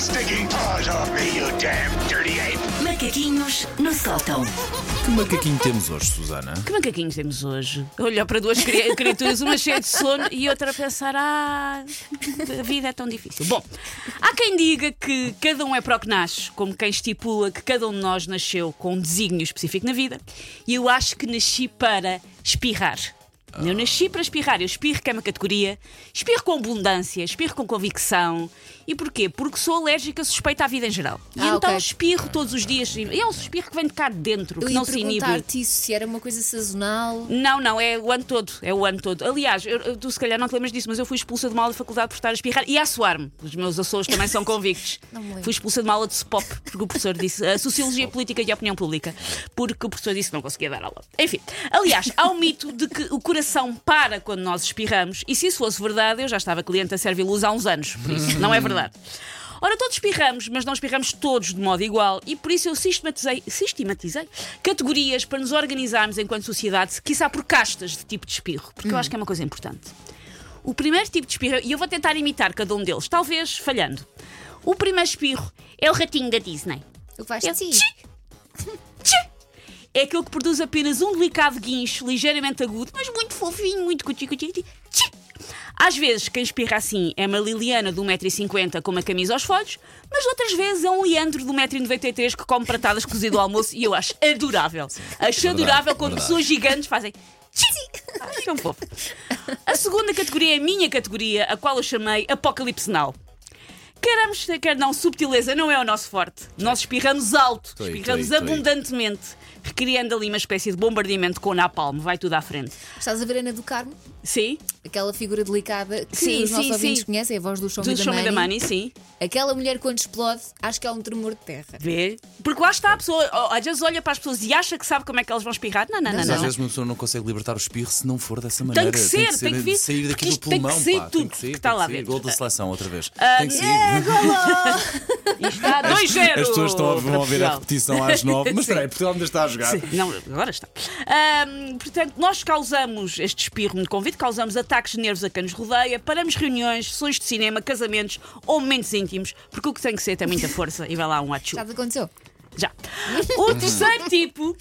stinking paws off me, you damn dirty ape! Macaquinhos no sótão. Que macaquinho temos hoje, Susana? Que macaquinhos temos hoje? Olhar para duas cri- criaturas, uma cheia de sono e outra a pensar: ah, a vida é tão difícil. Bom, há quem diga que cada um é para o que nasce, como quem estipula que cada um de nós nasceu com um desígnio específico na vida, e eu acho que nasci para espirrar. Eu nasci para espirrar, eu espirro que é uma categoria, espirro com abundância, espirro com convicção. E porquê? Porque sou alérgica suspeita à vida em geral. E Ah, então ok. espirro todos os dias. E é um espirro que vem de cá de dentro, Eu que não se inibe. perguntar-te isso, se era uma coisa sazonal. Não, não, é o ano todo. É o ano todo. Aliás, eu- eu- tu se calhar não te lembras disso, mas eu fui expulsa de uma aula de faculdade por estar a espirrar e a suar-me. Os meus Açores também são convictos. Fui expulsa de uma aula de SPOP, porque o professor disse a Sociologia Política e a Opinião Pública, porque o professor disse que não conseguia dar aula. Enfim, aliás, há um mito de que o coração para quando nós espirramos, e se isso fosse verdade, eu já estava cliente a servir luz há uns anos, por isso não é verdade. Ora, todos espirramos, mas não espirramos todos de modo igual, e por isso eu sistematizei, sistematizei categorias para nos organizarmos enquanto sociedade, quiçá por castas de tipo de espirro, porque eu acho que é uma coisa importante. O primeiro tipo de espirro, e eu vou tentar imitar cada um deles, talvez falhando. O primeiro espirro é o ratinho da Disney. O que vais É! É aquele que produz apenas um delicado guincho, ligeiramente agudo, mas muito fofinho, muito cuti cuti! Às vezes, quem espirra assim é uma Liliana de 1,50m com uma camisa aos folhos, mas outras vezes é um Leandro de 1,93m que come pratadas cozido ao almoço e eu acho adorável. Acho adorável quando verdade. pessoas gigantes fazem. Acho tão fofo. A segunda categoria é a minha categoria, a qual eu chamei Apocalipse Now. Queremos, quer não, subtileza não é o nosso forte. Nós espirramos alto, aí, espirramos tô aí, tô aí. abundantemente, recriando ali uma espécie de bombardeamento com napalm. Vai tudo à frente. Estás a ver a Ana do Carmo? Sim? Aquela figura delicada que Sim, os nossos sim, ouvintes sim. conhecem, a voz do Show Do Me the Show Me the Money. Money, sim. Aquela mulher quando explode, acho que é um tremor de terra. Vê? Porque lá está a pessoa, ó, às vezes olha para as pessoas e acha que sabe como é que elas vão espirrar. Não, não, não. Mas não. às vezes uma pessoa não consegue libertar o espirro se não for dessa maneira. Tem que ser, tem que vir, sair daqui porque do isto tem que pulmão, ser pá. tudo tem que sair, que está tem lá sair. dentro. Gol da seleção outra vez. Ah, tem que sair. E está 2-0. As pessoas estão a, vão a ver a repetição às nove. Mas espera aí, Portugal ainda está a jogar. Sim, não, agora está. Portanto, nós causamos este espirro no convite, causamos ataques de nervos a quem nos rodeia, paramos reuniões, sessões de cinema, casamentos ou momentos íntimos, porque o que tem que ser tem muita força e vai lá um achu. Já te aconteceu? Já. O terceiro tipo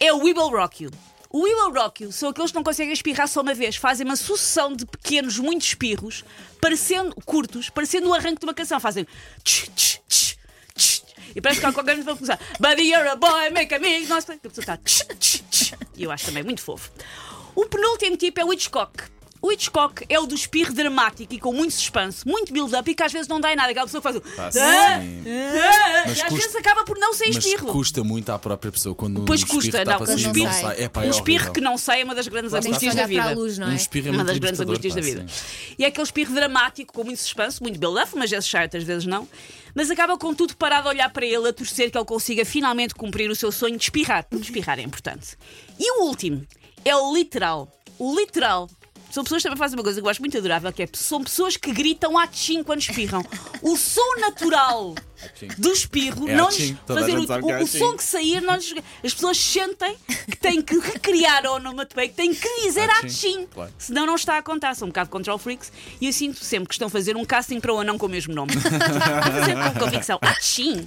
é o We Will Rock You. O We Will são aqueles que não conseguem espirrar só uma vez, fazem uma sucessão de pequenos, muitos espirros, parecendo curtos, parecendo o arranque de uma canção. Fazem tch, tch, tch, tch, e parece que alguém vai começar Buddy, you're a boy, make a me. Nossa, a pessoa está tch, tch, tch. E eu acho também muito fofo. O penúltimo tipo é o Hitchcock. O Hitchcock é o do espirro dramático e com muito suspense, muito build-up e que às vezes não dá em nada. Aquela pessoa que faz o. Ah, ah, Mas e às custa- vezes acaba por não ser Mas espirro. custa muito à própria pessoa quando Pois um espirro custa, não, sair, não não sai. É, pá, um é espirro horrível. que não sai é uma das grandes angústias da vida. luz, não Um é? espirro é Uma muito das grandes angústias da vida. sim. E é aquele espirro dramático, com muito suspense, muito build-up, umas vezes sai, outras vezes não. Mas acaba com tudo parado a olhar para ele, a torcer que ele consiga finalmente cumprir o seu sonho de espirrar. Porque espirrar é importante. E o último é o literal. O literal. São pessoas que também fazem uma coisa que eu acho muito adorável, que é são pessoas que gritam atchim quando espirram. O som natural do espirro É não atchim. lhes Toda a fazer gente o, sabe que é o- o atchim. som que sair, não lhes- as pessoas sentem que têm que recriar a onomatopeia, que têm que dizer Atchim, atchim. claro. Senão não está a contar. São um bocado control freaks e eu sinto sempre que estão a fazer um casting para o anão com o mesmo nome. a fazer com convicção. Atchim!